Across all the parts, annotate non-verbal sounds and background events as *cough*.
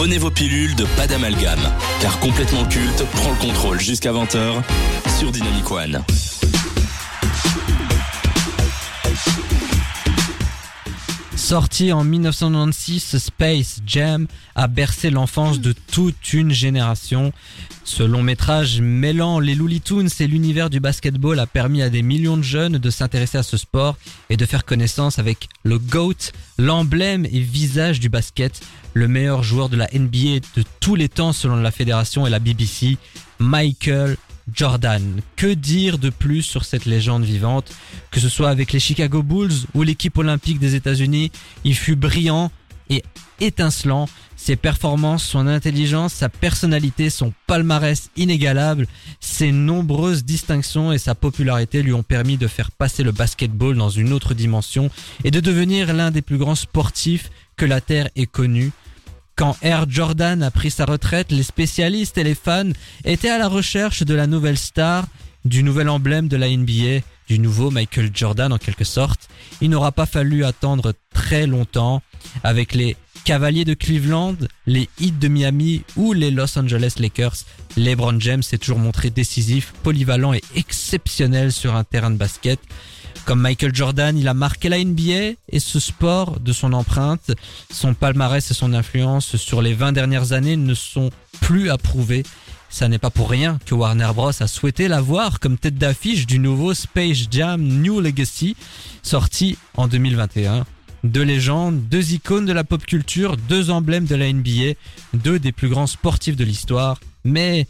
Prenez vos pilules de pas d'amalgame, car complètement culte prend le contrôle jusqu'à 20h sur Dynamic One. Sorti en 1996, Space Jam a bercé l'enfance de toute une génération. Ce long métrage mêlant les Looney Tunes et l'univers du basketball a permis à des millions de jeunes de s'intéresser à ce sport et de faire connaissance avec le GOAT, l'emblème et visage du basket, le meilleur joueur de la NBA de tous les temps selon la fédération et la BBC, Michael Jordan. Que dire de plus sur cette légende vivante? Que ce soit avec les Chicago Bulls ou l'équipe olympique des États-Unis, il fut brillant et étincelant. Ses performances, son intelligence, sa personnalité, son palmarès inégalable, ses nombreuses distinctions et sa popularité lui ont permis de faire passer le basketball dans une autre dimension et de devenir l'un des plus grands sportifs que la Terre ait connu. Quand Air Jordan a pris sa retraite, les spécialistes et les fans étaient à la recherche de la nouvelle star, du nouvel emblème de la NBA, du nouveau Michael Jordan en quelque sorte. Il n'aura pas fallu attendre très longtemps avec les Cavaliers de Cleveland, les Heat de Miami ou les Los Angeles Lakers. LeBron James s'est toujours montré décisif, polyvalent et exceptionnel sur un terrain de basket. Comme Michael Jordan, il a marqué la NBA et ce sport de son empreinte. Son palmarès et son influence sur les 20 dernières années ne sont plus à prouver. Ça n'est pas pour rien que Warner Bros a souhaité l'avoir comme tête d'affiche du nouveau Space Jam New Legacy sorti en 2021. Deux légendes, deux icônes de la pop culture, deux emblèmes de la NBA, deux des plus grands sportifs de l'histoire. Mais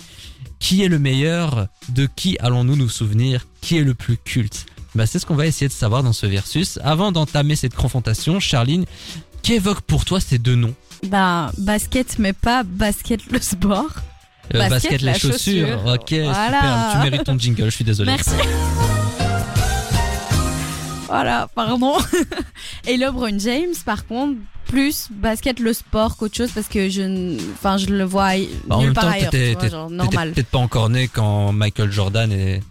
qui est le meilleur? De qui allons-nous nous souvenir? Qui est le plus culte? Bah, c'est ce qu'on va essayer de savoir dans ce versus. Avant d'entamer cette confrontation, Charline, qu'évoque pour toi ces deux noms? Bah, basket, mais pas basket le sport. Euh, Basket, basket, la les chaussures. chaussure. Ok, Voilà. super. Tu mérites ton jingle, je suis désolé. Merci. Voilà, pardon. *laughs* Et LeBron James, par contre, plus basket le sport qu'autre chose parce que je, enfin, je le vois Bah, en nulle même part temps, ailleurs. t'étais peut-être pas encore né quand Michael Jordan est-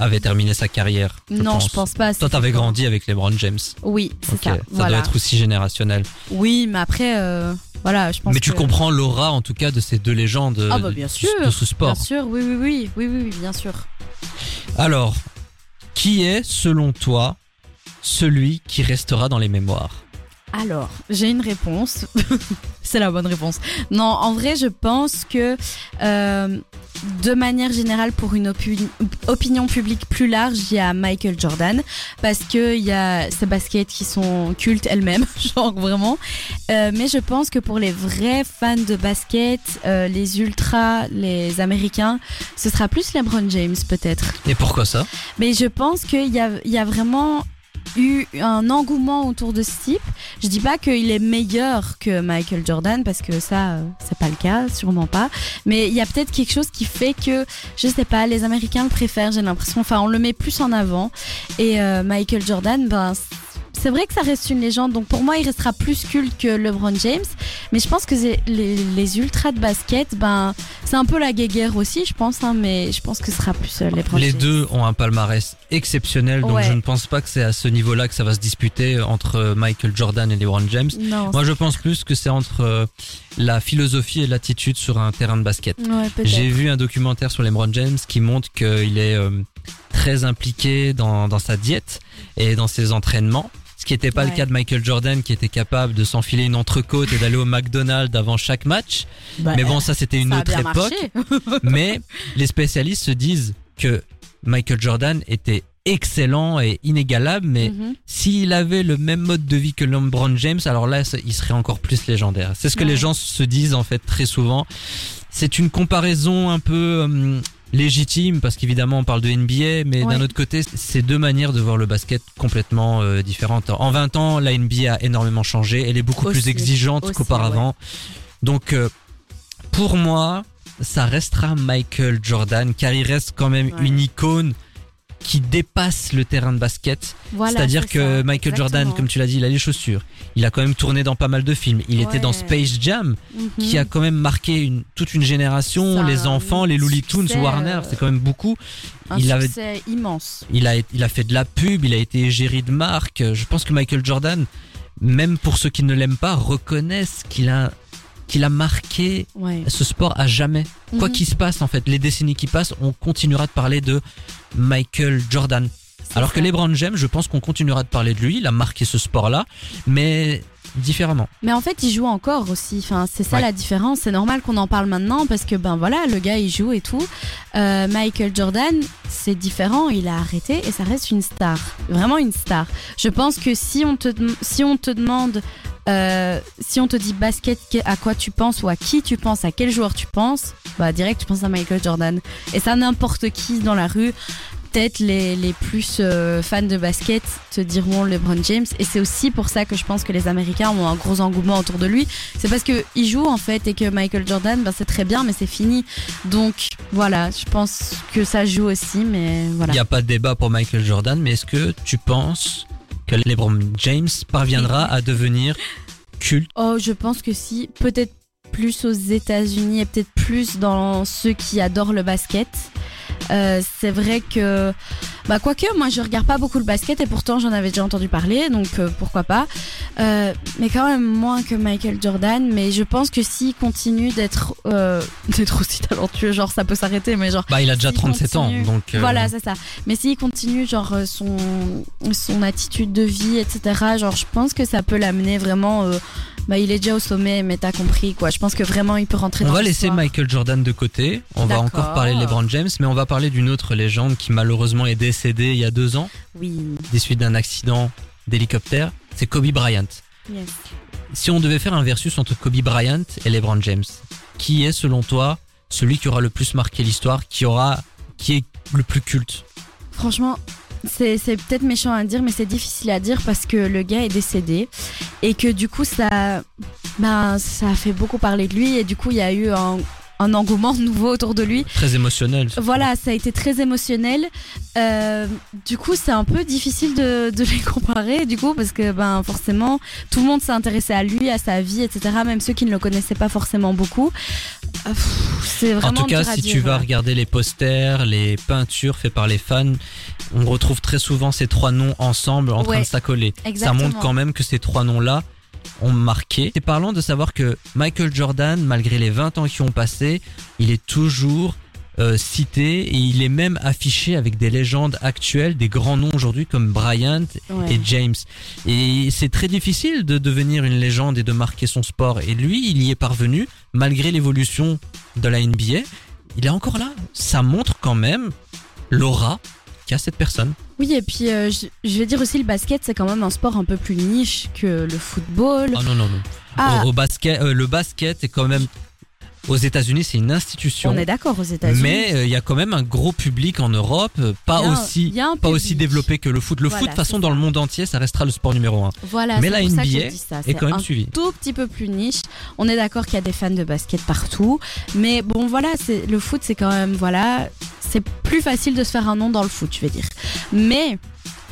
avait terminé sa carrière. je non, pense. je pense pas. Toi, t'avais grandi avec LeBron James. Oui, c'est Ok, ça. ça voilà. doit être aussi générationnel. Oui, mais après, euh, voilà, je pense. Mais tu que- comprends l'aura, en tout cas, de ces deux légendes Ah bah de- bien sûr, de ce sport. Bien sûr, oui, oui, oui, oui, oui, oui, bien sûr. Alors, qui est, selon toi, celui qui restera dans les mémoires Alors, j'ai une réponse. *laughs* c'est la bonne réponse. Non, en vrai, je pense que euh, de manière générale, pour une opi- opinion publique plus large, il y a Michael Jordan parce que il y a ces baskets qui sont cultes elles-mêmes, *laughs* genre vraiment. Euh, mais je pense que pour les vrais fans de basket, euh, les ultras, les Américains, ce sera plus LeBron James peut-être. Et pourquoi ça? Mais je pense qu'il y a, y a vraiment eu un engouement autour de ce type. Je dis pas qu'il est meilleur que Michael Jordan parce que ça, euh, c'est pas le cas, sûrement pas. Mais il y a peut-être quelque chose qui fait que, je sais pas, les Américains le préfèrent, j'ai l'impression. Enfin, on le met plus en avant. Et euh, Michael Jordan, ben, c'est vrai que ça reste une légende. Donc pour moi, il restera plus culte que LeBron James. Mais je pense que les, les ultras de basket, ben, c'est un peu la guéguerre aussi, je pense. Hein, mais je pense que ce sera plus euh, LeBron Les James. deux ont un palmarès exceptionnel, donc Ouais. je ne pense pas que c'est à ce niveau-là que ça va se disputer entre Michael Jordan et LeBron James. Non, Moi, je pense plus que c'est entre euh, la philosophie et l'attitude sur un terrain de basket. Ouais. J'ai vu un documentaire sur LeBron James qui montre qu'il est euh, très impliqué dans, dans sa diète et dans ses entraînements. Ce qui n'était pas le cas de Michael Jordan qui était capable de s'enfiler une entrecôte et d'aller au McDonald's avant chaque match. Bah, Mais bon, ça c'était une ça autre époque. *laughs* Mais les spécialistes se disent que Michael Jordan était excellent et inégalable, mais Mhm. s'il avait le même mode de vie que LeBron James, alors là, il serait encore plus légendaire. C'est ce que Ouais. les gens se disent en fait très souvent. C'est une comparaison un peu hum, légitime parce qu'évidemment on parle de NBA, mais Ouais. d'un autre côté, c'est deux manières de voir le basket complètement euh, différentes. En 20 ans, la NBA a énormément changé. Elle est beaucoup Aussi, plus exigeante qu'auparavant. Donc, euh, pour moi, ça restera Michael Jordan car il reste quand même Ouais. une icône qui dépasse le terrain de basket. Voilà, C'est-à-dire c'est que ça, Michael Jordan, comme tu l'as dit, il a les chaussures. Il a quand même tourné dans pas mal de films. Il était dans. Space Jam, Mhm. qui a quand même marqué une, toute une génération. Ça les enfants, les Looney Tunes, Warner, euh, c'est quand même beaucoup. un il avait- immense. Il a, il a fait de la pub, il a été égérie de marque. Je pense que Michael Jordan, même pour ceux qui ne l'aiment pas, reconnaissent qu'il a qu'il a marqué Ouais. ce sport à jamais. Quoi Mhm. qu'il se passe en fait, les décennies qui passent, on continuera de parler de Michael Jordan. Alors que. LeBron James, je pense qu'on continuera de parler de lui, il a marqué ce sport-là, mais différemment. Mais en fait, il joue encore aussi. Enfin, c'est ça Ouais. la différence. C'est normal qu'on en parle maintenant parce que ben voilà, le gars il joue et tout. Euh, Michael Jordan, c'est différent. Il a arrêté et ça reste une star, vraiment une star. Je pense que si on te si on te demande euh, si on te dit basket, à quoi tu penses ou à qui tu penses, à quel joueur tu penses, bah direct tu penses à Michael Jordan. Et ça n'importe qui dans la rue. Peut-être les, les plus euh, fans de basket te diront LeBron James et c'est aussi pour ça que je pense que les Américains ont un gros engouement autour de lui. C'est parce que il joue en fait et que Michael Jordan, ben, c'est très bien mais c'est fini. Donc voilà, je pense que ça joue aussi, mais Il voilà. n'y a pas de débat pour Michael Jordan, mais est-ce que tu penses LeBron James parviendra à devenir culte Oh, je pense que si, peut-être plus aux États-Unis et peut-être plus dans ceux qui adorent le basket. Euh, c'est vrai que, bah quoique, moi je regarde pas beaucoup le basket et pourtant j'en avais déjà entendu parler, donc euh, pourquoi pas. Euh, mais quand même moins que Michael Jordan. Mais je pense que s'il continue d'être euh, *laughs* d'être aussi talentueux, genre ça peut s'arrêter, mais genre Bah, il a déjà S'il 37 ans, continue. donc. euh, voilà, c'est ça. Mais s'il continue, genre, son, son attitude de vie, etc., genre, je pense que ça peut l'amener vraiment. bah, il est déjà au sommet, mais t'as compris, quoi. Je pense que vraiment, il peut rentrer On dans va laisser. Michael Jordan de côté. On va encore parler de LeBron James, mais on va parler d'une autre légende qui malheureusement est décédée il y a deux ans, Oui. des suites d'un accident d'hélicoptère. C'est Kobe Bryant. Yes. Si on devait faire un versus entre Kobe Bryant et LeBron James, qui est selon toi celui qui aura le plus marqué l'histoire, qui aura, qui est le plus culte? Franchement, c'est c'est peut-être méchant à dire, mais c'est difficile à dire parce que le gars est décédé et que du coup, ça, ben, ça a fait beaucoup parler de lui et du coup, il y a eu un, un engouement nouveau autour de lui. Très émotionnel. Voilà, ça a été très émotionnel. Euh, du coup, c'est un peu difficile de, de les comparer, du coup, parce que ben forcément, tout le monde s'est intéressé à lui, à sa vie, etc. Même ceux qui ne le connaissaient pas forcément beaucoup. Pff, C'est En vraiment. tout cas, si dire, tu vas regarder les posters, les peintures faites par les fans, on retrouve très souvent ces trois noms ensemble en train de s'accoler. Ça montre quand même que ces trois noms-là ont marqué. C'est parlant de savoir que Michael Jordan, malgré les 20 ans qui ont passé, il est toujours euh, cité et il est même affiché avec des légendes actuelles, des grands noms aujourd'hui comme Bryant Ouais. et James. Et c'est très difficile de devenir une légende et de marquer son sport. Et lui, il y est parvenu, malgré l'évolution de la NBA. Il est encore là. Ça montre quand même l'aura cette personne. Oui, et puis euh, je, je vais dire aussi, le basket, c'est quand même un sport un peu plus niche que le football. Oh non, non, non. Ah, Au, au basket, euh, le basket est quand même, aux États-Unis, c'est une institution. on est d'accord aux États-Unis. Mais euh, il y a quand même un gros public en Europe, euh, pas un- aussi, pas aussi développé que le foot. Le Voilà, foot, de toute façon, dans le monde entier, ça restera le sport numéro un. Voilà, Mais la pour ça que je NBA dis ça. est C'est quand même un suivi. tout petit peu plus niche. On est d'accord qu'il y a des fans de basket partout, mais bon voilà, c'est le foot, c'est quand même voilà, c'est plus facile de se faire un nom dans le foot, je vais dire. Mais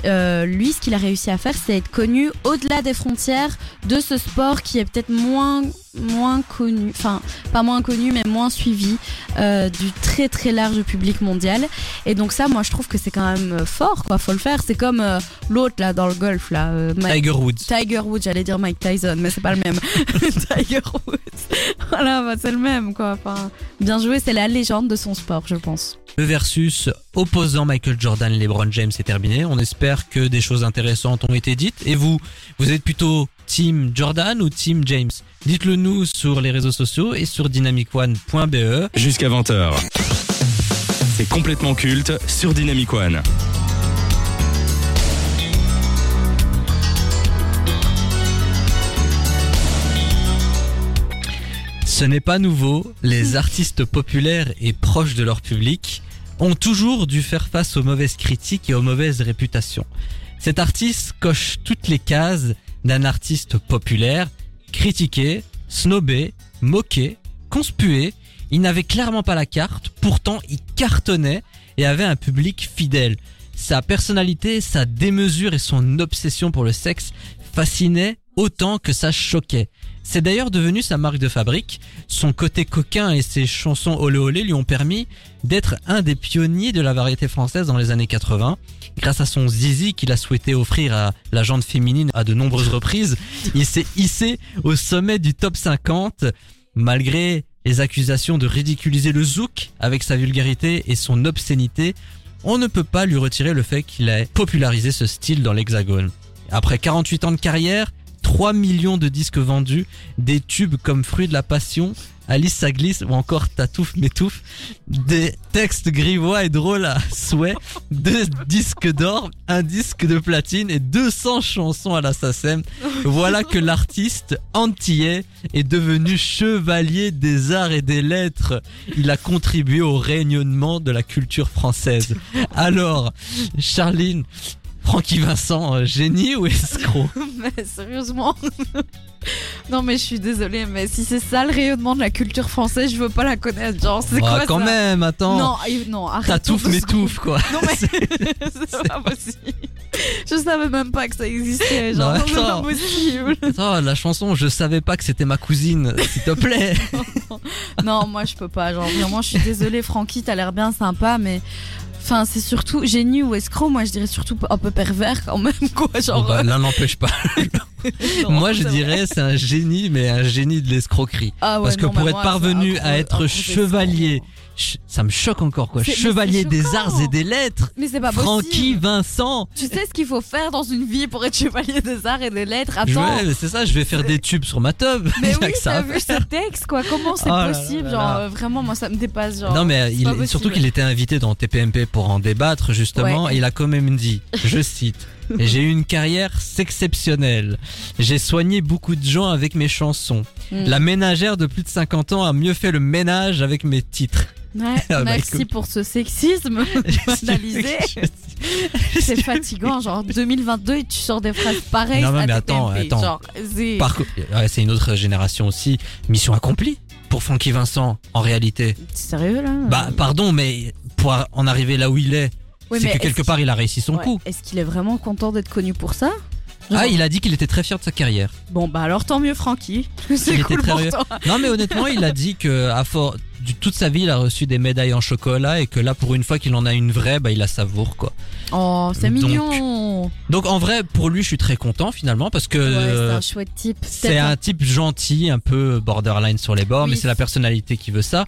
euh, lui, ce qu'il a réussi à faire, c'est être connu au-delà des frontières de ce sport qui est peut-être moins moins connu, enfin pas moins connu, mais moins suivi euh, du très très large public mondial. Et donc ça, moi, je trouve que c'est quand même euh, fort, quoi. Faut le faire. C'est comme euh, l'autre là dans le golf là, euh, Mike- Tiger Woods. Tiger Woods, j'allais dire Mike Tyson, mais c'est pas le même. *laughs* *laughs* Tiger Woods. *laughs* Voilà, bah, c'est le même, quoi. Enfin, bien joué, c'est la légende de son sport, je pense. Le versus opposant Michael Jordan et LeBron James est terminé. On espère que des choses intéressantes ont été dites. Et vous, vous êtes plutôt Team Jordan ou Team James? Dites-le nous sur les réseaux sociaux et sur dynamicone.be. Jusqu'à 20h. C'est complètement culte sur Dynamic One. Ce n'est pas nouveau, les artistes populaires et proches de leur public ont toujours dû faire face aux mauvaises critiques et aux mauvaises réputations. Cet artiste coche toutes les cases d'un artiste populaire, critiqué, snobé, moqué, conspué. Il n'avait clairement pas la carte, pourtant il cartonnait et avait un public fidèle. Sa personnalité, sa démesure et son obsession pour le sexe fascinaient autant que ça choquait. C'est d'ailleurs devenu sa marque de fabrique. Son côté coquin et ses chansons olé olé lui ont permis d'être un des pionniers de la variété française dans les années 80. Grâce à son zizi qu'il a souhaité offrir à la jante féminine à de nombreuses reprises, il s'est hissé au sommet du top 50 Malgré les accusations de ridiculiser le zouk avec sa vulgarité et son obscénité, on ne peut pas lui retirer le fait qu'il ait popularisé ce style dans l'Hexagone. Après 48 ans de carrière, 3 millions de disques vendus, des tubes comme Fruit de la Passion, Alice ça glisse ou encore Tatouf m'étouffe, des textes grivois et drôles à souhait, deux disques d'or, un disque de platine et 200 chansons à la. Voilà que l'artiste antillais est devenu chevalier des arts et des lettres. Il a contribué au rayonnement de la culture française. Alors, Charline, Francky Vincent, euh, génie ou escroc *laughs* mais sérieusement. non, mais je suis désolée, mais si c'est ça le rayonnement de la culture française, je veux pas la connaître. Genre, c'est Bah, quoi quand ça même, attends. Non, non, arrête. Tatouf m'étouffe quoi. Non, mais *laughs* *laughs* c'est pas possible. Je savais même pas que ça existait. Genre, Non, c'est pas possible. Attends, la chanson, je savais pas que c'était ma cousine, s'il te plaît. Non, moi je peux pas. Genre, vraiment, je suis désolée, Francky, t'as l'air bien sympa, mais. Enfin, c'est surtout génie ou escroc. Moi, je dirais surtout un peu pervers quand même, quoi. Genre. bah, L'un n'empêche pas. *laughs* non, Moi, je dirais c'est un génie, mais un génie de l'escroquerie. Ah ouais, Parce que non, pour mais être moi, parvenu à être chevalier, escroc. Ça me choque encore quoi. Chevalier des arts et des lettres. Mais c'est pas Francky possible. Vincent. Tu sais ce qu'il faut faire dans une vie pour être chevalier des arts et des lettres? Attends. c'est ça, je vais faire des tubes sur ma tub. Mais *laughs* oui, t'as vu ce texte, quoi. Comment c'est Oh là possible? là Genre, là. euh, vraiment, moi, ça me dépasse. Genre, Non mais il- surtout qu'il était invité dans TPMP pour en débattre justement Ouais. et il a quand même dit, je cite, j'ai eu une carrière exceptionnelle. J'ai soigné beaucoup de gens avec mes chansons. Mm. La ménagère de plus de 50 ans a mieux fait le ménage avec mes titres. Ouais, Ah bah, merci pour ce sexisme *laughs* *laughs* banalisé. C'est fatigant, genre 2022 et tu sors des phrases pareilles. Non, mais attends, attends. Genre, c'est- ouais, une autre génération aussi. Mission accomplie pour Francky Vincent en réalité. T'es sérieux là? Bah pardon mais pour en arriver là où il est, Oui, c'est que quelque part il a réussi son Ouais, coup. Est-ce qu'il est vraiment content d'être connu pour ça? Ah, il a dit qu'il était très fier de sa carrière. Bon, bah alors tant mieux, Francky. *laughs* C'est était cool très pour toi. Non mais honnêtement, il a dit que à fort du- toute sa vie, il a reçu des médailles en chocolat et que là pour une fois qu'il en a une vraie, bah il la savoure quoi. Oh, c'est mignon. Donc en vrai, pour lui, je suis très content finalement parce que Ouais, euh, c'est un chouette type. c'est un type gentil, un peu borderline sur les bords, Oui. mais c'est la personnalité qui veut ça.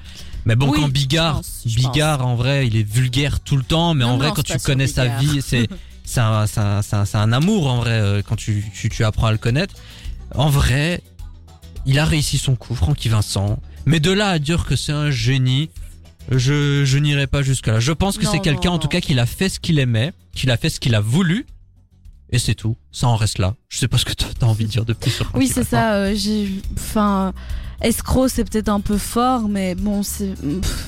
Mais bon, Oui, quand je Bigard, pense, je Bigard en vrai, il est vulgaire tout le temps, mais Non, en vrai, non, quand tu connais sa vie, c'est *laughs* c'est un, un amour en vrai euh, quand tu, tu, tu apprends à le connaître. En vrai, il a réussi son coup, Francky Vincent. Mais de là à dire que c'est un génie, je, je n'irai pas jusque là. Je pense que c'est quelqu'un en tout cas qui a fait ce qu'il aimait, qu'il a fait ce qu'il a voulu. Et c'est tout. Ça en reste là. Je sais pas ce que t'as envie de dire de plus sur Oui, c'est ça. euh, j'ai, enfin, escroc, c'est peut-être un peu fort, mais bon, c'est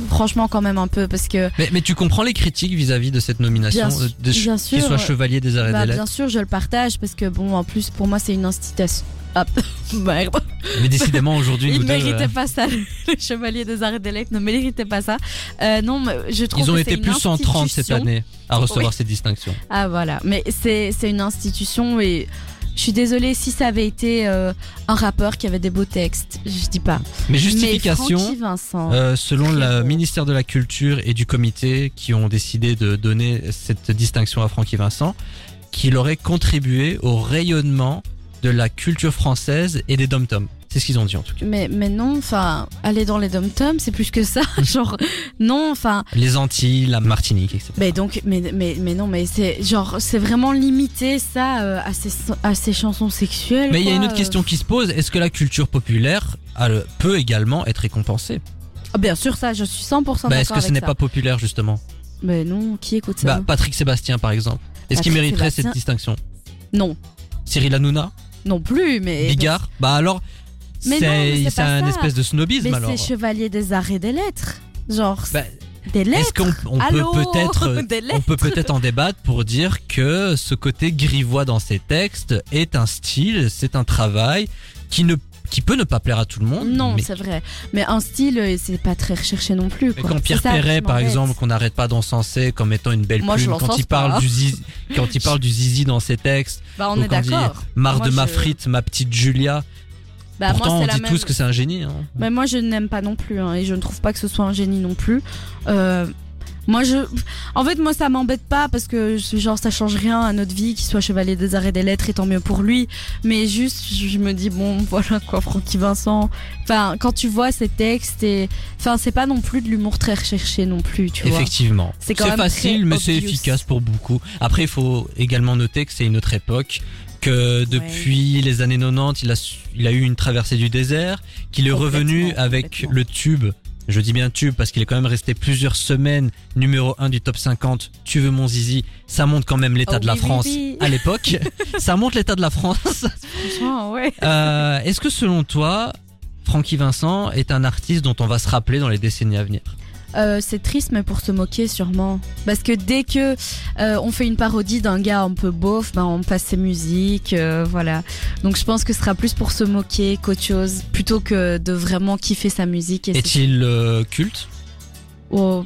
franchement quand même un peu parce que Mais, mais tu comprends les critiques vis-à-vis de cette nomination, Bien de bien qu'il sûr, soit chevalier des et bah, des bien sûr, je le partage parce que bon, en plus pour moi, c'est une institution. Ah, *laughs* merde. Mais décidément aujourd'hui, *laughs* Il nous deux, méritait euh, pas ça. *laughs* Le chevalier des arts lettres ne méritait pas ça. Euh, non, mais je trouve ils ont que été plus 130 cette année à recevoir Oui. ces distinctions. Ah voilà, mais c'est c'est une institution et je suis désolée si ça avait été euh, un rappeur qui avait des beaux textes, je dis pas. Mais justification, Vincent. euh, selon le ministère de la Culture et du comité qui ont décidé de donner cette distinction à Francky Vincent, qu'il aurait contribué au rayonnement de la culture française et des dom-toms. C'est ce qu'ils ont dit en tout cas. Mais, mais non, enfin, aller dans les dom-toms, c'est plus que ça. *laughs* genre, non, enfin, Les Antilles, la Martinique, etc. mais donc, mais, mais, mais non, mais c'est genre, c'est vraiment limité ça euh, à, ces, à ces chansons sexuelles. Mais il y a une autre euh. question qui se pose, est-ce que la culture populaire euh, peut également être récompensée? Ah, bien sûr, ça, je suis 100% d'accord. bah, Est-ce que ce n'est pas populaire justement? Mais non, qui écoute ça bah, Patrick Sébastien par exemple. Est-ce qu'il mériterait Sébastien- cette distinction? Non, Cyril Hanouna? Non plus, mais. Bigard? Bah alors, c'est un espèce de snobisme Mais alors. c'est chevalier des arts et des lettres. Genre, Bah, des lettres. Est-ce qu'on on peut peut-être *laughs* on peut peut-être en débattre pour dire que ce côté grivois dans ces textes est un style, c'est un travail qui ne qui peut ne pas plaire à tout le monde. Non, mais, c'est vrai. Mais un style, euh, c'est pas très recherché non plus. quoi. quand Pierre Perret, par exemple, qu'on n'arrête pas d'encenser comme étant une belle Moi, je plume, quand il parle pas. du zizi, quand il parle du zizi dans ses textes, Bah, on est quand il dit d'accord. marre Moi, de ma je- frite, ma petite Julia. Bah, Pourtant, moi, on la dit même. tous que c'est un génie. Hein. Mais moi, je n'aime pas non plus, hein, et je ne trouve pas que ce soit un génie non plus. Euh, Moi, je, en fait, moi, ça m'embête pas parce que genre ça change rien à notre vie, qu'il soit chevalier des arts et des lettres, et tant mieux pour lui. Mais juste, je me dis bon, *laughs* voilà quoi, Francky Vincent. Enfin, quand tu vois ses textes et, enfin, c'est pas non plus de l'humour très recherché non plus, tu vois. Effectivement. C'est facile, mais c'est efficace pour beaucoup. Après, il faut également noter que c'est une autre époque. Que depuis les années 90, il a, su- il a eu une traversée du désert, qu'il est revenu avec le tube. Je dis bien tube parce qu'il est quand même resté plusieurs semaines numéro 1 du top 50. Tu veux mon zizi? Ça montre quand même l'état Oh de la oui, oui, France oui. à l'époque. *laughs* Ça montre l'état de la France. Franchement, ouais. Euh, Est-ce que selon toi, Francky Vincent est un artiste dont on va se rappeler dans les décennies à venir? Euh, c'est triste, mais pour se moquer sûrement. Parce que dès que euh, on fait une parodie d'un gars un peu beauf, ben on passe ses musiques, euh, voilà. Donc je pense que ce sera plus pour se moquer qu'autre chose, plutôt que de vraiment kiffer sa musique. Est-il culte? Oh,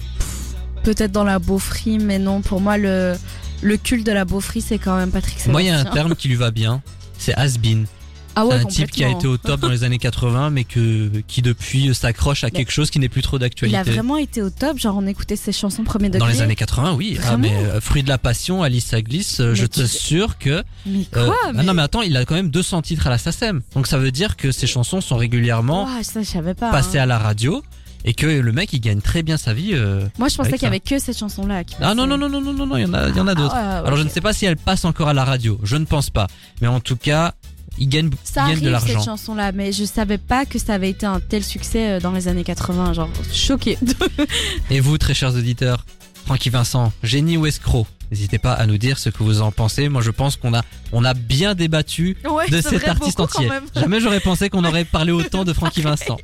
peut-être dans la beaufrie, mais non. Pour moi, le le culte de la beaufrie, c'est quand même Patrick Sébastien. Moi, il y a un terme qui lui va bien. C'est has-been. Ah ouais, un type qui a été au top dans les années 80, mais que, qui depuis s'accroche à Mais- quelque chose qui n'est plus trop Il a d'actualité. vraiment été au top, genre on écoutait ses chansons premier degré. Dans les années 80, oui. Ah, mais euh, Fruit de la Passion, Alice à glisse, euh, je Mais te tu- sûr que. Mais quoi euh, mais... Ah non, mais attends, il a quand même 200 titres à la SACEM. Donc ça veut dire que ses chansons sont régulièrement ça, je pas. passées hein. à la radio et que le mec il gagne très bien sa vie. euh. Moi, je pensais qu'il y avait que cette chanson-là. qui Ah non, non, non, non, non, non, non, il y en a, il y en a d'autres. Ah ouais, Alors je ne sais pas si elle passe encore à la radio, je ne pense pas. Mais en tout cas, il gagne, Ça il gagne arrive de l'argent. cette chanson-là, mais je savais pas que ça avait été un tel succès euh, dans les années 80. Genre, choqué. *laughs* Et vous, très chers auditeurs, Francky Vincent, génie ou escroc N'hésitez pas à nous dire ce que vous en pensez. Moi, je pense qu'on a, on a bien débattu ouais, de cet artiste entier. Jamais j'aurais pensé qu'on aurait parlé autant de Francky *laughs* Vincent.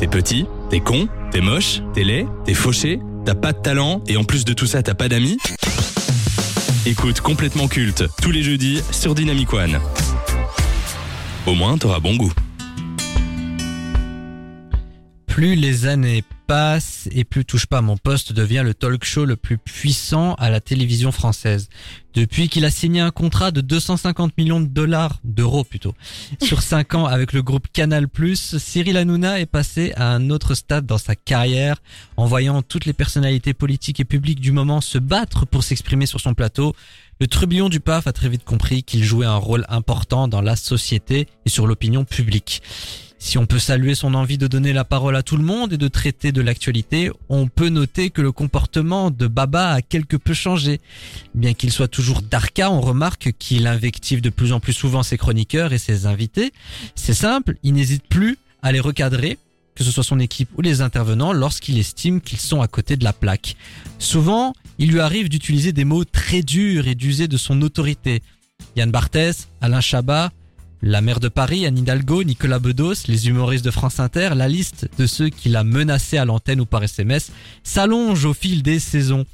T'es petit, t'es con, t'es moche, t'es laid, t'es fauché, t'as pas de talent et en plus de tout ça t'as pas d'amis Écoute complètement culte tous les jeudis sur Dynamic One. Au moins t'auras bon goût. Plus les années passent et plus Touche pas à mon poste devient le talk show le plus puissant à la télévision française. Depuis qu'il a signé un contrat de 250 millions de dollars, d'euros plutôt, sur *laughs* 5 ans avec le groupe Canal+, Cyril Hanouna est passé à un autre stade dans sa carrière en voyant toutes les personnalités politiques et publiques du moment se battre pour s'exprimer sur son plateau. Le trublion du PAF a très vite compris qu'il jouait un rôle important dans la société et sur l'opinion publique. Si on peut saluer son envie de donner la parole à tout le monde et de traiter de l'actualité, on peut noter que le comportement de Baba a quelque peu changé. Bien qu'il soit toujours d'arca, on remarque qu'il invective de plus en plus souvent ses chroniqueurs et ses invités. C'est simple, il n'hésite plus à les recadrer, que ce soit son équipe ou les intervenants, lorsqu'il estime qu'ils sont à côté de la plaque. Souvent, il lui arrive d'utiliser des mots très durs et d'user de son autorité. Yann Barthès, Alain Chabat, la maire de Paris, Anne Hidalgo, Nicolas Bedos, les humoristes de France Inter, la liste de ceux qu'il a menacés à l'antenne ou par SMS s'allonge au fil des saisons.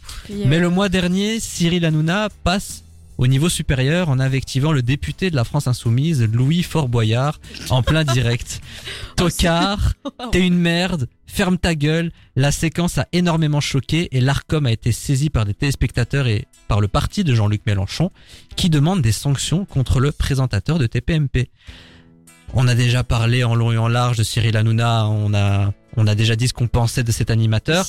Mais le mois dernier, Cyril Hanouna passe au niveau supérieur en invectivant le député de la France Insoumise, Louis Fort-Boyard, en plein direct. *laughs* Tocard, t'es une merde, ferme ta gueule. La séquence a énormément choqué et l'ARCOM a été saisi par des téléspectateurs et par le parti de Jean-Luc Mélenchon qui demande des sanctions contre le présentateur de TPMP. On a déjà parlé en long et en large de Cyril Hanouna, on a, on a déjà dit ce qu'on pensait de cet animateur.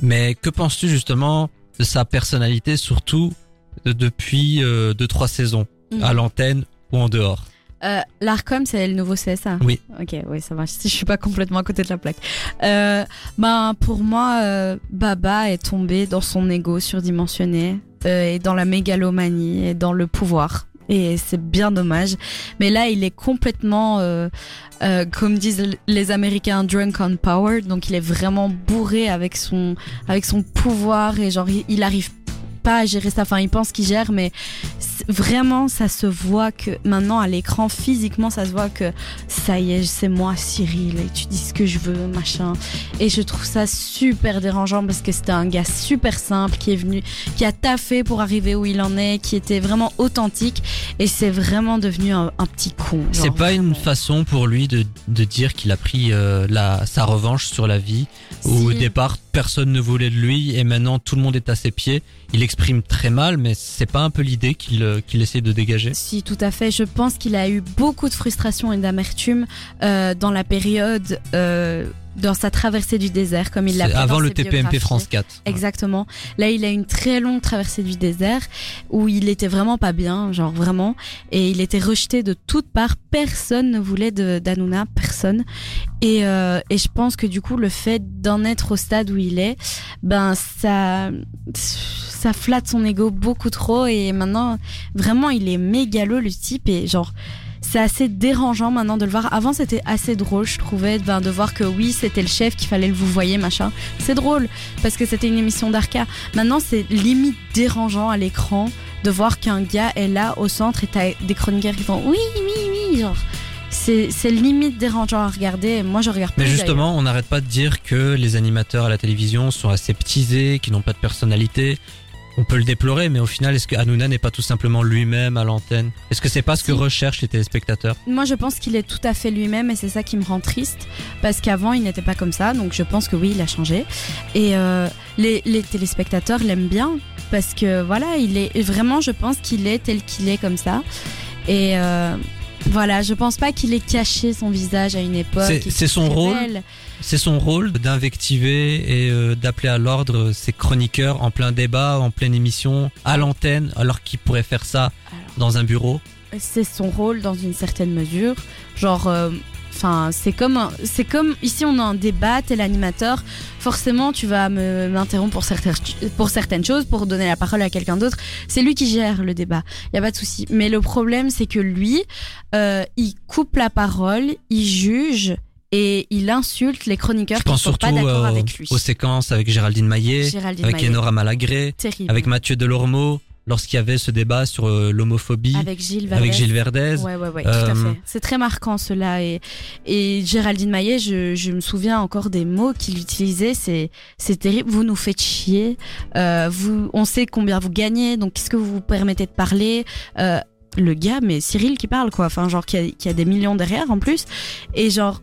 Mais que penses-tu justement de sa personnalité, surtout depuis euh, deux trois saisons, Mhm. à l'antenne ou en dehors Euh, L'Arcom, c'est le nouveau CSA. Oui. Ok, oui, ça marche. Si *laughs* je suis pas complètement à côté de la plaque. Euh, ben, pour moi, euh, Baba est tombé dans son ego surdimensionné euh, et dans la mégalomanie et dans le pouvoir. Et c'est bien dommage. Mais là, il est complètement, euh, euh, comme disent les Américains, drunk on power. Donc, il est vraiment bourré avec son, avec son pouvoir et genre, il, il arrive pas à gérer ça. Enfin, il pense qu'il gère, mais vraiment, ça se voit que maintenant à l'écran, physiquement, ça se voit que ça y est, c'est moi, Cyril, et tu dis ce que je veux, machin. Et je trouve ça super dérangeant parce que c'était un gars super simple qui est venu, qui a taffé pour arriver où il en est, qui était vraiment authentique, et c'est vraiment devenu un, un petit con. C'est pas une façon pour lui de, de dire qu'il a pris euh, la, sa revanche sur la vie. Où au départ, personne ne voulait de lui et maintenant tout le monde est à ses pieds. Il exprime très mal, mais c'est pas un peu l'idée qu'il euh, qu'il essaie de dégager Si, tout à fait. Je pense qu'il a eu beaucoup de frustration et d'amertume euh, dans la période, euh, dans sa traversée du désert, comme il l'a fait avant dans le TPMP. France 4. Exactement. Là, il a une très longue traversée du désert où il était vraiment pas bien, genre vraiment, et il était rejeté de toutes parts. Personne ne voulait d'Anouna, personne. Et, euh, et je pense que du coup, le fait d'en être au stade où il est, ben ça, ça flatte son ego beaucoup trop. Et maintenant, vraiment, il est mégalo le type et genre. C'est assez dérangeant maintenant de le voir. Avant, c'était assez drôle, je trouvais, ben, de voir que oui, c'était le chef qu'il fallait le vous voyez, machin. C'est drôle parce que c'était une émission d'Arca. Maintenant, c'est limite dérangeant à l'écran de voir qu'un gars est là au centre et t'as des chroniqueurs qui font oui, oui, oui, genre. C'est limite dérangeant à regarder. Moi, je regarde Mais plus, justement, on n'arrête pas de dire que les animateurs à la télévision sont aseptisés, qu'ils n'ont pas de personnalité. On peut le déplorer, mais au final, est-ce que Hanouna n'est pas tout simplement lui-même à l'antenne? Est-ce que c'est pas ce que Si. recherchent les téléspectateurs? Moi, je pense qu'il est tout à fait lui-même et c'est ça qui me rend triste parce qu'avant, il n'était pas comme ça. Donc, je pense que oui, il a changé. Et euh, les, les téléspectateurs l'aiment bien parce que voilà, il est vraiment, je pense qu'il est tel qu'il est comme ça. Et euh, voilà, je pense pas qu'il ait caché son visage à une époque. C'est- son rôle. C'est son rôle d'invectiver et euh, d'appeler à l'ordre ses chroniqueurs en plein débat, en pleine émission, à l'antenne, alors qu'il pourrait faire ça Alors, dans un bureau. c'est son rôle dans une certaine mesure. Genre, euh, enfin, c'est comme, c'est comme ici on a un débat, t'es l'animateur. Forcément, tu vas m'interrompre pour certaines, pour certaines choses, pour donner la parole à quelqu'un d'autre. C'est lui qui gère le débat. Y a pas de souci. Mais le problème, c'est que lui, euh, il coupe la parole, il juge et il insulte les chroniqueurs Je qui pense sont pas d'accord euh, avec lui. aux séquences avec Géraldine Maillet, Géraldine avec Maillet. Enora Malagré, Terrible. avec Mathieu Delormeau, lorsqu'il y avait ce débat sur euh, l'homophobie Avec Gilles avec Verdez. Gilles Verdez. Ouais, ouais, ouais, tout Euh, à fait. C'est très marquant cela. Et, et Géraldine Maillet, je, je me souviens encore des mots qu'il utilisait. C'est, c'est terrible. Vous nous faites chier. Euh, vous, on sait combien vous gagnez. Donc, qu'est-ce que vous vous permettez de parler? Euh, Le gars, mais Cyril qui parle, quoi. Enfin, genre, qui a, qui a des millions derrière en plus. Et genre,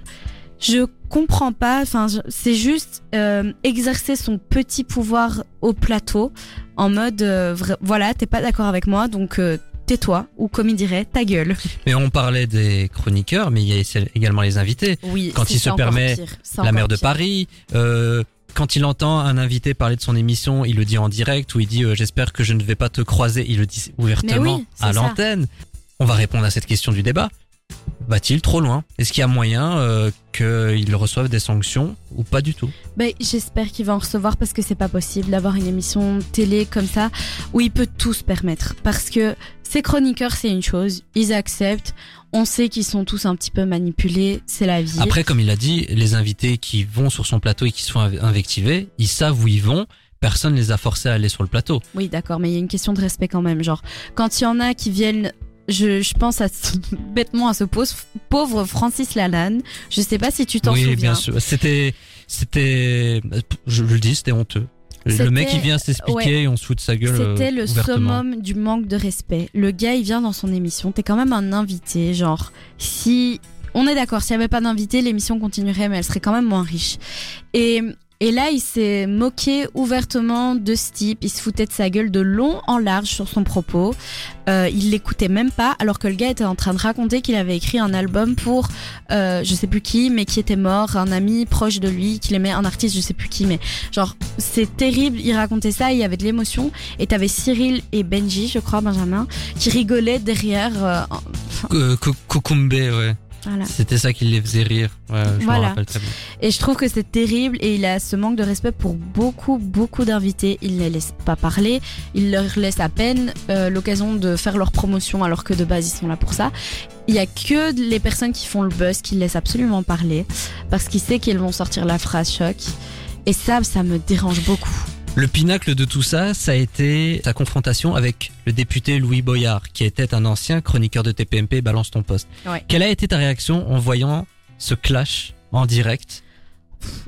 je comprends pas. Enfin, c'est juste euh, exercer son petit pouvoir au plateau en mode, euh, voilà, t'es pas d'accord avec moi, donc euh, tais-toi, ou comme il dirait, ta gueule. *laughs* Mais on parlait des chroniqueurs, mais il y a également les invités. Oui, Quand il se permet la maire de. Paris. euh, quand il entend un invité parler de son émission, il le dit en direct ou il dit euh, j'espère que je ne vais pas te croiser. Il le dit ouvertement oui, à l'antenne. On va répondre à cette question du débat. Va-t-il trop loin? Est-ce qu'il y a moyen euh, qu'il reçoive des sanctions ou pas du tout? Ben, J'espère qu'il va en recevoir parce que c'est pas possible d'avoir une émission télé comme ça où il peut tout se permettre. Parce que ces chroniqueurs, c'est une chose, ils acceptent, on sait qu'ils sont tous un petit peu manipulés, c'est la vie. Après, comme il a dit, les invités qui vont sur son plateau et qui se font invectiver, ils savent où ils vont. Personne les a forcés à aller sur le plateau. Oui, d'accord, mais il y a une question de respect quand même. Genre, quand il y en a qui viennent. Je, je pense à, ce- *laughs* bêtement à ce pauvre, pauvre Francis Lalanne. Je sais pas si tu t'en oui, souviens. bien sûr. C'était, c'était, je le dis, c'était honteux. Le mec, il vient s'expliquer ouais. et on se fout de sa gueule. C'était euh, le summum du manque de respect. Le gars, il vient dans son émission. T'es quand même un invité. Genre, si. On est d'accord, s'il n'y avait pas d'invité, l'émission continuerait, mais elle serait quand même moins riche. Et. Et là, il s'est moqué ouvertement de ce type. Il se foutait de sa gueule de long en large sur son propos. Euh, il l'écoutait même pas, alors que le gars était en train de raconter qu'il avait écrit un album pour, euh, je sais plus qui, mais qui était mort, un ami proche de lui, qu'il aimait, un artiste, je sais plus qui, mais genre, c'est terrible. Il racontait ça, il y avait de l'émotion. Et t'avais Cyril et Benji, je crois, Benjamin, qui rigolaient derrière. euh, Kukumbe, ouais. Voilà. C'était ça qui les faisait rire. Ouais, je Voilà. me rappelle très bien. Et je trouve que c'est terrible et il a ce manque de respect pour beaucoup, beaucoup d'invités. Il ne les laisse pas parler, il leur laisse à peine euh, l'occasion de faire leur promotion alors que de base ils sont là pour ça. Il y a que les personnes qui font le buzz qui le laissent absolument parler parce qu'il sait qu'ils vont sortir la phrase choc. Et ça, ça me dérange beaucoup. Le pinacle de tout ça, ça a été sa confrontation avec le député Louis Boyard, qui était un ancien chroniqueur de TPMP Balance ton poste. Ouais. Quelle a été ta réaction en voyant ce clash en direct?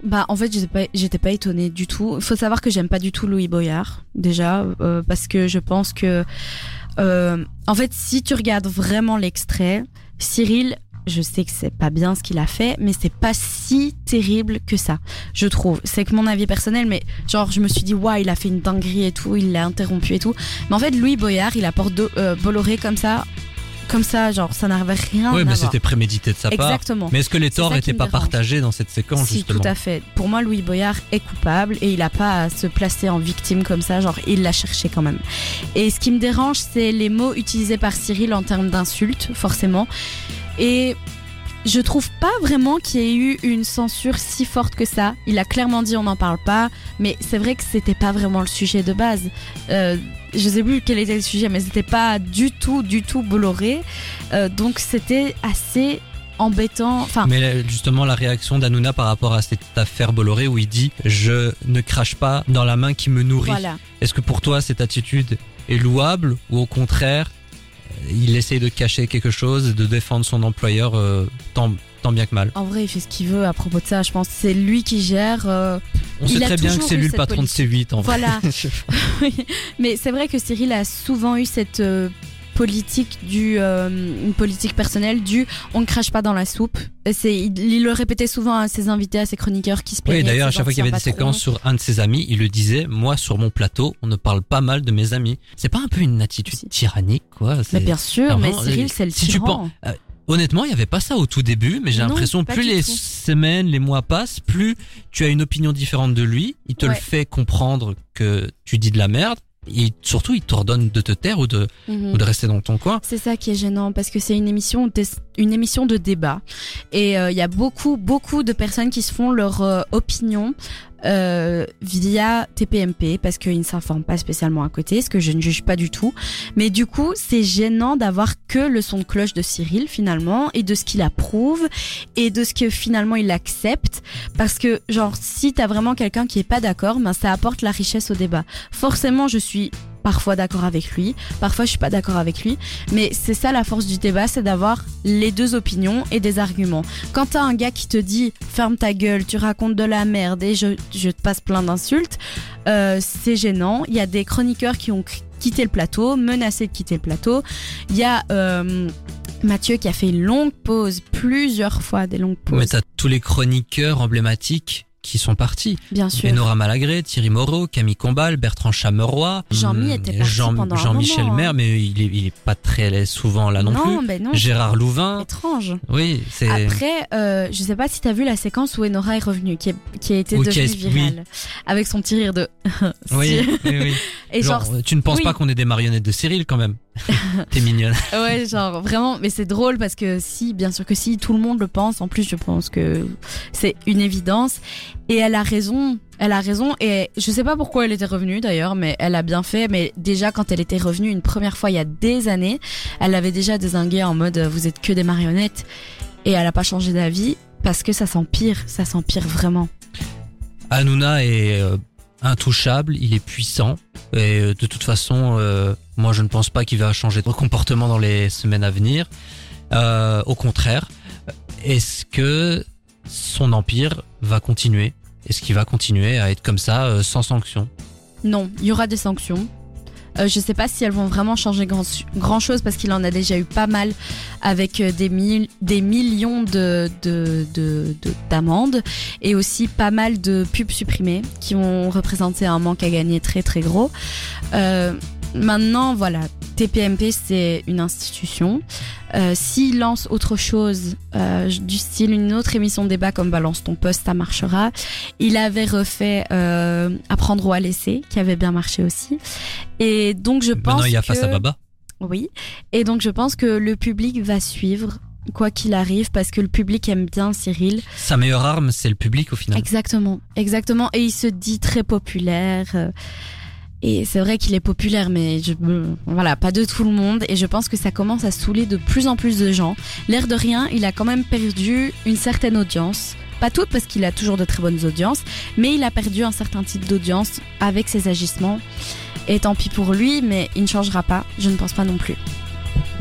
Bah en fait j'étais pas j'étais pas étonnée du tout. Il faut savoir que j'aime pas du tout Louis Boyard déjà euh, parce que je pense que euh, en fait si tu regardes vraiment l'extrait, Cyril je sais que c'est pas bien ce qu'il a fait, mais c'est pas si terrible que ça, je trouve. C'est que mon avis personnel, mais genre, je me suis dit, ouais, il a fait une dinguerie et tout, il l'a interrompu et tout. Mais en fait, Louis Boyard, il apporte euh, Bolloré comme ça, comme ça, genre, ça n'avait rien Oui, à mais c'était prémédité de sa part. Exactement. Mais est-ce que les torts n'étaient pas dérange. partagés dans cette séquence, Si, justement tout à fait. Pour moi, Louis Boyard est coupable et il n'a pas à se placer en victime comme ça. Genre, il l'a cherché quand même. Et ce qui me dérange, c'est les mots utilisés par Cyril en termes d'insultes, forcément. Et je trouve pas vraiment qu'il y ait eu une censure si forte que ça. Il a clairement dit on n'en parle pas, mais c'est vrai que c'était pas vraiment le sujet de base. Euh, je sais plus quel était le sujet, mais c'était pas du tout, du tout Bolloré. Euh, donc c'était assez embêtant. Enfin, Mais euh, justement, la réaction d'Anouna par rapport à cette affaire Bolloré où il dit Je ne crache pas dans la main qui me nourrit. voilà. Est-ce que pour toi, cette attitude est louable ou au contraire, il essaye de cacher quelque chose et de défendre son employeur euh, tant, tant bien que mal En vrai, il fait ce qu'il veut à propos de ça. Je pense que c'est lui qui gère. euh, On Il sait très bien que c'est lui le patron de politique. C8 en vrai. Voilà. *laughs* *laughs* Mais c'est vrai que Cyril a souvent eu cette euh, politique du euh, une politique personnelle du on ne crache pas dans la soupe. C'est il, il le répétait souvent à ses invités, à ses chroniqueurs qui se plaignaient. Oui, d'ailleurs, à chaque fois qu'il y avait des séquences sur un de ses amis, il le disait, moi, sur mon plateau, on ne parle pas mal de mes amis. C'est pas un peu une attitude Si. tyrannique, quoi Mais bien sûr, mais Cyril euh, c'est le si tu tyran. Honnêtement, il n'y avait pas ça au tout début, mais j'ai l'impression plus les tout. semaines, les mois passent, plus tu as une opinion différente de lui, il te le fait comprendre que tu dis de la merde, et surtout il t'ordonne de te taire ou de, Mhm. ou de rester dans ton coin. C'est ça qui est gênant parce que c'est une émission, de- une émission de débat et euh, il y a beaucoup, beaucoup de personnes qui se font leur euh, opinion euh, via TPMP parce qu'ils ne s'informent pas spécialement à côté, ce que je ne juge pas du tout. Mais du coup, c'est gênant d'avoir que le son de cloche de Cyril finalement et de ce qu'il approuve et de ce que finalement il accepte parce que genre si t'as vraiment quelqu'un qui est pas d'accord, ben ça apporte la richesse au débat. Forcément, je suis parfois d'accord avec lui, parfois je suis pas d'accord avec lui, mais c'est ça la force du débat, c'est d'avoir les deux opinions et des arguments. Quand t'as un gars qui te dit ferme ta gueule, tu racontes de la merde et je, je te passe plein d'insultes, euh, c'est gênant. Il y a des chroniqueurs qui ont qu- quitté le plateau, menacé de quitter le plateau. Il y a euh, Mathieu qui a fait une longue pause, plusieurs fois des longues pauses, Mais t'as tous les chroniqueurs emblématiques qui sont partis. bien sûr. Enora Malagré, Thierry Moreau, Camille Combal, Bertrand Chameroy, Jean-Mi était parti Jean, pendant un Jean-Michel moment, Maire, hein. mais il est, il est pas très souvent là non, plus. ben non. Gérard Louvain, Étrange. oui, c'est. Après, euh, je sais pas si t'as vu la séquence où Enora est revenue, qui, est- qui a été Oui, devenue virale, avec son petit rire de. *laughs* Oui, oui, oui. Et genre, Genre, tu ne penses oui. pas qu'on est des marionnettes de Cyril quand même *laughs* T'es mignonne. ouais, genre vraiment, mais c'est drôle parce que si, bien sûr que si, tout le monde le pense. En plus, je pense que c'est une évidence. Et elle a raison. Elle a raison. Et je sais pas pourquoi elle était revenue d'ailleurs, mais elle a bien fait. Mais déjà, quand elle était revenue une première fois il y a des années, elle avait déjà désingué en mode euh, vous êtes que des marionnettes. Et elle a pas changé d'avis parce que ça s'empire. Ça s'empire vraiment. Hanouna est euh, intouchable, il est puissant. Et euh, de toute façon, euh, moi je ne pense pas qu'il va changer de comportement dans les semaines à venir. Euh, au contraire, est-ce que son empire va continuer? Est-ce qu'il va continuer à être comme ça, sans sanction Non, il y aura des sanctions. Euh, je sais pas si elles vont vraiment changer grand, grand chose parce qu'il en a déjà eu pas mal avec euh, des, mille- des millions de, de, de- d'amendes et aussi pas mal de pubs supprimées qui ont représenté un manque à gagner très très gros. Euh, maintenant, voilà, TPMP c'est une institution. Euh, S'il lance autre chose euh, du style une autre émission de débat comme Balance ton poste, ça marchera. Il avait refait euh, Apprendre ou à laisser, qui avait bien marché aussi. Et donc je pense Maintenant il y a que... face à Baba. Oui. Et donc je pense que le public va suivre quoi qu'il arrive parce que le public aime bien Cyril. Sa meilleure arme, c'est le public au final. Exactement, exactement. Et il se dit très populaire. Et c'est vrai qu'il est populaire, mais je, voilà, pas de tout le monde. Et je pense que ça commence à saouler de plus en plus de gens. L'air de rien, il a quand même perdu une certaine audience. Pas toute parce qu'il a toujours de très bonnes audiences, mais il a perdu un certain type d'audience avec ses agissements. Et tant pis pour lui, mais il ne changera pas. Je ne pense pas non plus.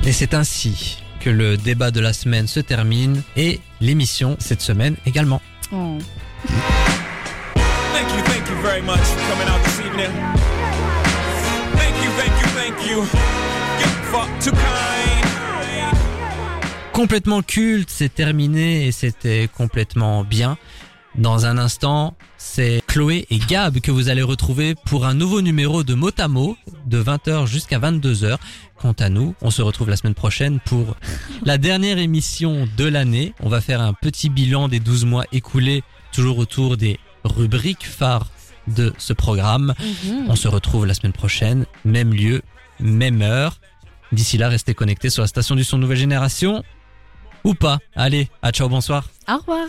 Et c'est ainsi que le débat de la semaine se termine et l'émission cette semaine également. Oh. Thank you, thank you very much for coming out this evening. You, fuck kind. Complètement culte, c'est terminé et c'était complètement bien. Dans un instant, c'est Chloé et Gab que vous allez retrouver pour un nouveau numéro de Motamo de 20h jusqu'à 22h. Quant à nous, on se retrouve la semaine prochaine pour *laughs* la dernière émission de l'année. On va faire un petit bilan des 12 mois écoulés, toujours autour des rubriques phares de ce programme. Mhm. On se retrouve la semaine prochaine, même lieu, même heure. D'ici là, restez connectés sur la station du son nouvelle génération. Ou pas. Allez, à ciao, bonsoir. Au revoir.